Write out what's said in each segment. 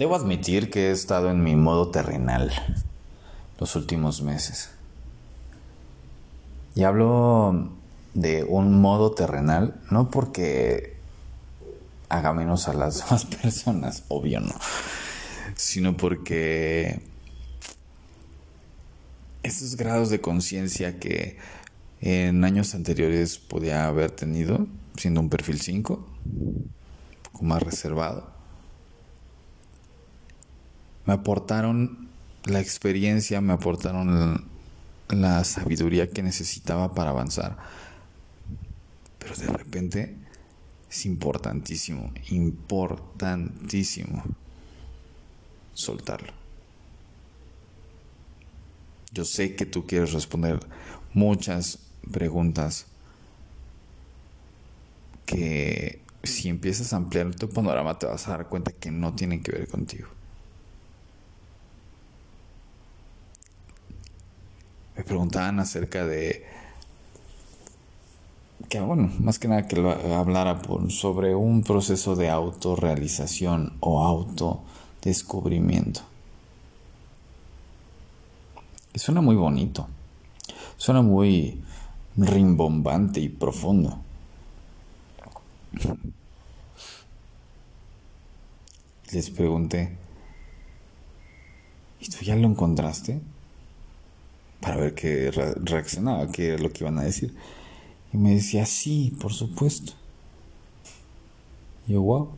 Debo admitir que he estado en mi modo terrenal los últimos meses. Y hablo de un modo terrenal, no porque haga menos a las demás personas, obvio no, sino porque esos grados de conciencia que en años anteriores podía haber tenido, siendo un perfil 5, un poco más reservado, me aportaron la experiencia, me aportaron la, sabiduría que necesitaba para avanzar. Pero de repente es importantísimo, importantísimo soltarlo. Yo sé que tú quieres responder muchas preguntas que si empiezas a ampliar tu panorama te vas a dar cuenta que no tienen que ver contigo. Preguntaban acerca de que bueno, más que nada que lo hablara sobre un proceso de autorrealización o autodescubrimiento. Y suena muy bonito, suena muy rimbombante y profundo. Les pregunté, ¿y tú ya lo encontraste? Para ver qué reaccionaba, qué era lo que iban a decir. Y me decía, sí, por supuesto. Y yo, wow,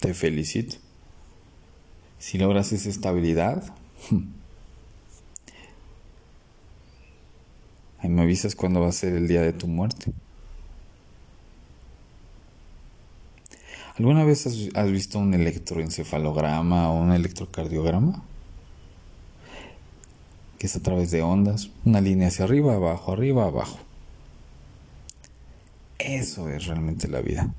te felicito. Si logras esa estabilidad, ahí me avisas cuándo va a ser el día de tu muerte. ¿Alguna vez has, has visto un electroencefalograma o un electrocardiograma? Que es a través de ondas, una línea hacia arriba, abajo, arriba, abajo. Eso es realmente la vida.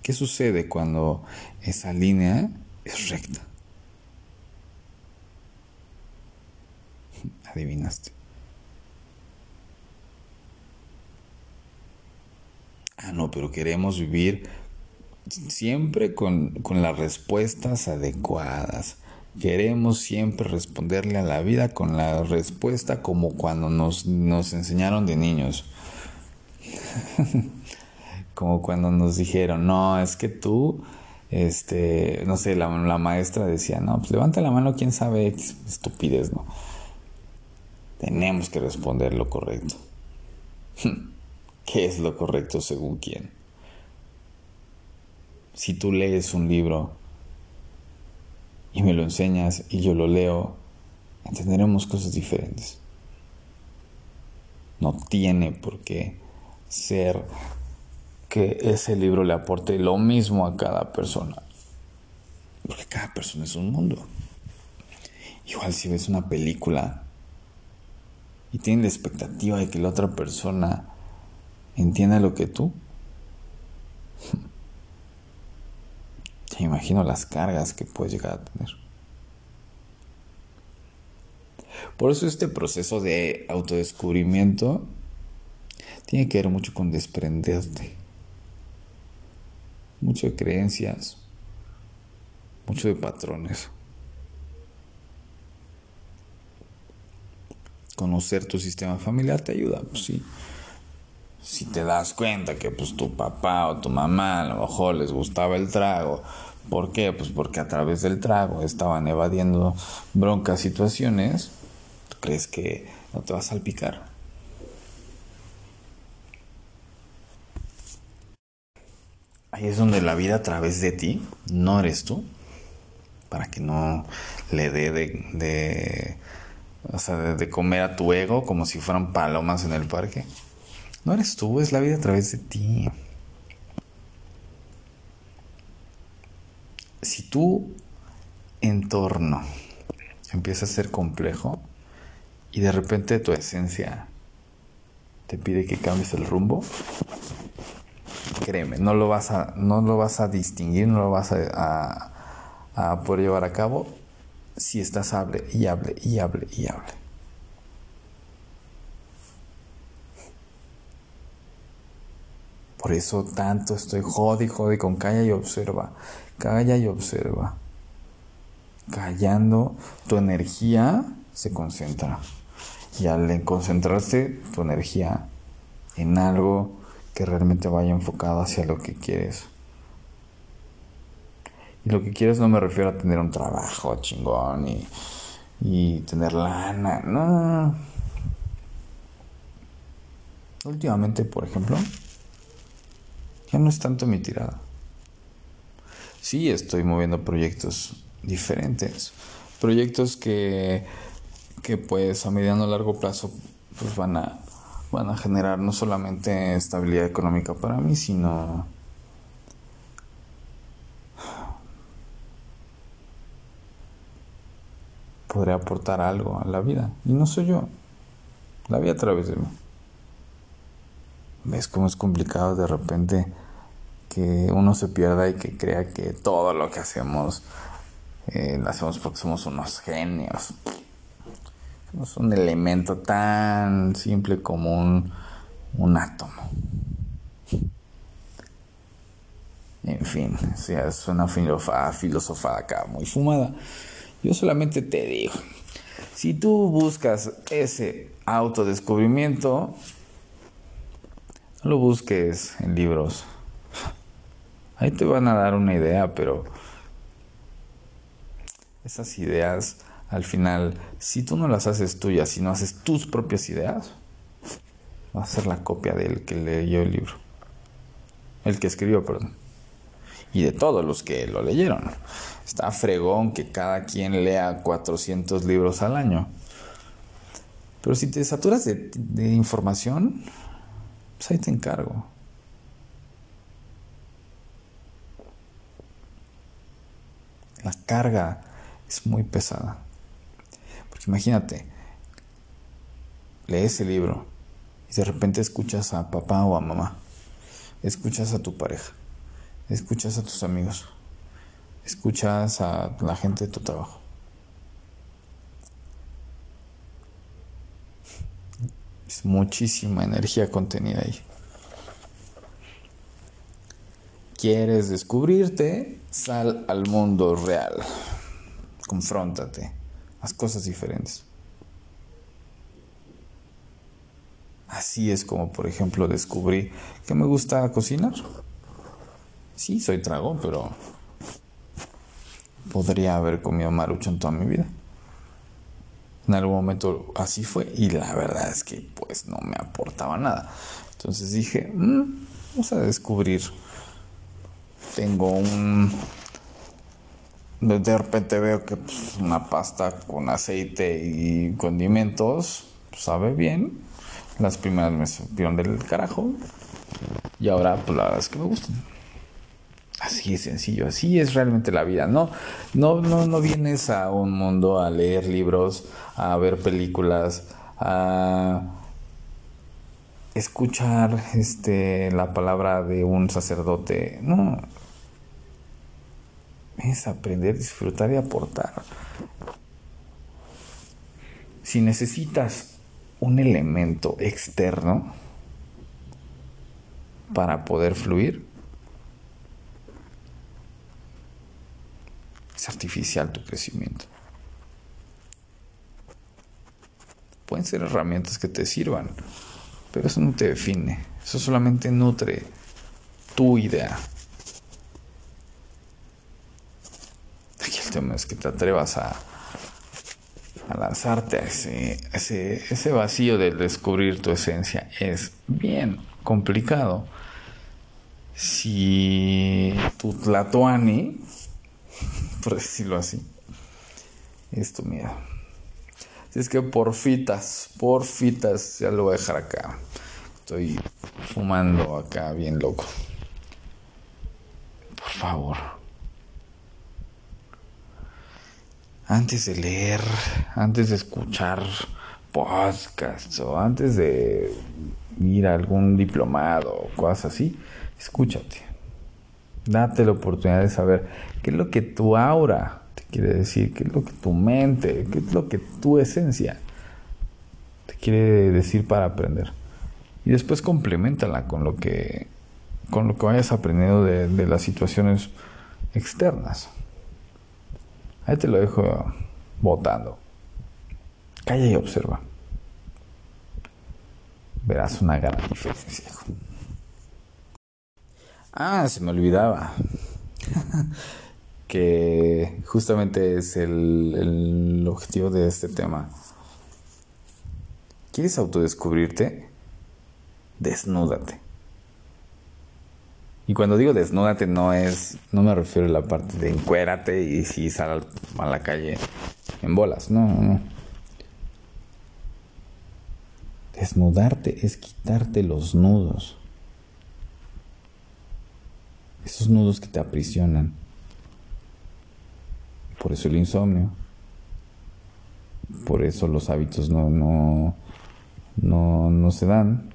¿Qué sucede cuando esa línea es recta? Adivinaste. Ah, no, pero queremos vivir siempre con, con las respuestas adecuadas Queremos siempre responderle a la vida con la respuesta como cuando nos, enseñaron de niños. como cuando nos dijeron, no, es que tú, este, no sé, la, maestra decía, no, pues levanta la mano, quién sabe, estupidez, ¿no? Tenemos que responder lo correcto. ¿Qué es lo correcto según quién? Si tú lees un libro y me lo enseñas y yo lo leo, entenderemos cosas diferentes. No tiene por qué ser que ese libro le aporte lo mismo a cada persona. Porque cada persona es un mundo. Igual si ves una película y tienes la expectativa de que la otra persona entienda lo que tú, imagino las cargas que puedes llegar a tener. Por eso este proceso de autodescubrimiento tiene que ver mucho con desprenderte. Mucho de creencias, mucho de patrones. Conocer tu sistema familiar te ayuda, pues sí. Si te das cuenta que pues tu papá o tu mamá a lo mejor les gustaba el trago ¿Por qué? Pues porque a través del trago estaban evadiendo broncas situaciones. ¿Tú crees que no te vas a salpicar? Ahí es donde la vida a través de ti, no eres tú, para que no le dé de, de comer a tu ego como si fueran palomas en el parque. No eres tú, es la vida a través de ti. Si tu entorno empieza a ser complejo y de repente tu esencia te pide que cambies el rumbo, créeme, no lo vas a, no lo vas a distinguir, no lo vas a, a poder llevar a cabo si estás hable y hable y hable y hable. Por eso tanto estoy jodi, jodi con calla y observa. Calla y observa. Callando, tu energía se concentra. Y al concentrarse tu energía en algo que realmente vaya enfocado hacia lo que quieres. Y lo que quieres no me refiero a tener un trabajo chingón y, y tener lana. No. Últimamente, por ejemplo, ya no es tanto mi tirada. Sí, estoy moviendo proyectos diferentes. Proyectos que, que pues a mediano o largo plazo pues van a, van a generar no solamente estabilidad económica para mí, sino podría aportar algo a la vida. Y no soy yo. La vida a través de mí. ¿Ves cómo es complicado de repente que uno se pierda y que crea que todo lo que hacemos eh, lo hacemos porque somos unos genios? Somos un elemento tan simple como un, un átomo. En fin, es una filosofada acá muy fumada. Yo solamente te digo, si tú buscas ese autodescubrimiento, no lo busques en libros. Ahí te van a dar una idea, pero esas ideas, al final, si tú no las haces tuyas, si no haces tus propias ideas, va a ser la copia del que leyó el libro. El que escribió, perdón. Y de todos los que lo leyeron. Está fregón que cada quien lea 400 libros al año. Pero si te saturas de, información, pues ahí te encargo. La carga es muy pesada. Porque imagínate, lees el libro y de repente escuchas a papá o a mamá, escuchas a tu pareja, escuchas a tus amigos escuchas a la gente de tu trabajo. Muchísima energía contenida ahí. ¿Quieres descubrirte? Sal al mundo real. Confróntate. Haz cosas diferentes. Así es como, por ejemplo, descubrí que me gusta cocinar. Sí, soy tragón, pero podría haber comido maruchan toda mi vida. En algún momento así fue y la verdad es que pues no me aportaba nada. Entonces dije, mm, vamos a descubrir. Tengo un... De repente veo que pues, una pasta con aceite y condimentos pues, sabe bien. Las primeras me supieron del carajo. Y ahora pues la verdad es que me gustan. Así es sencillo, así es realmente la vida. No, no, no, no vienes a un mundo a leer libros, a ver películas, a escuchar este la palabra de un sacerdote. No. Es aprender, disfrutar y aportar. Si necesitas un elemento externo para poder fluir, Es artificial tu crecimiento. Pueden ser herramientas que te sirvan, pero eso no te define. Eso solamente nutre tu idea. Aquí el tema es que te atrevas a, a lanzarte a ese, ese, ese vacío de descubrir tu esencia. Es bien complicado. Si tu Tlatoani por decirlo así. Esto, mira. Si es que porfitas, porfitas, ya lo voy a dejar acá. Estoy fumando acá bien loco. Por favor. Antes de leer, antes de escuchar podcasts o antes de ir a algún diplomado o cosas así, escúchate. Date la oportunidad de saber qué es lo que tu aura te quiere decir, qué es lo que tu mente, qué es lo que tu esencia te quiere decir para aprender. Y después complementala con lo que con lo que vayas aprendiendo de, de las situaciones externas. Ahí te lo dejo votando. Calla y observa. Verás una gran diferencia. Ah, se me olvidaba. que justamente es el, el objetivo de este tema. ¿Quieres autodescubrirte? Desnúdate. Y cuando digo desnúdate no es, no me refiero a la parte de encuérate y si sal a la calle en bolas, no, no. Desnudarte es quitarte los nudos. Esos nudos que te aprisionan. Por eso el insomnio. Por eso los hábitos no, no, no, no se dan.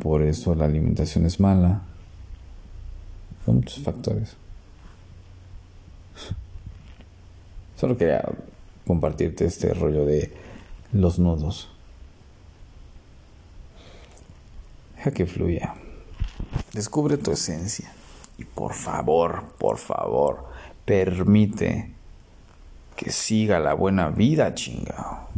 Por eso la alimentación es mala. Son muchos factores. Solo quería compartirte este rollo de los nudos. Deja que fluya. Descubre tu esencia. Y por favor, por favor, permite que siga la buena vida, chingado.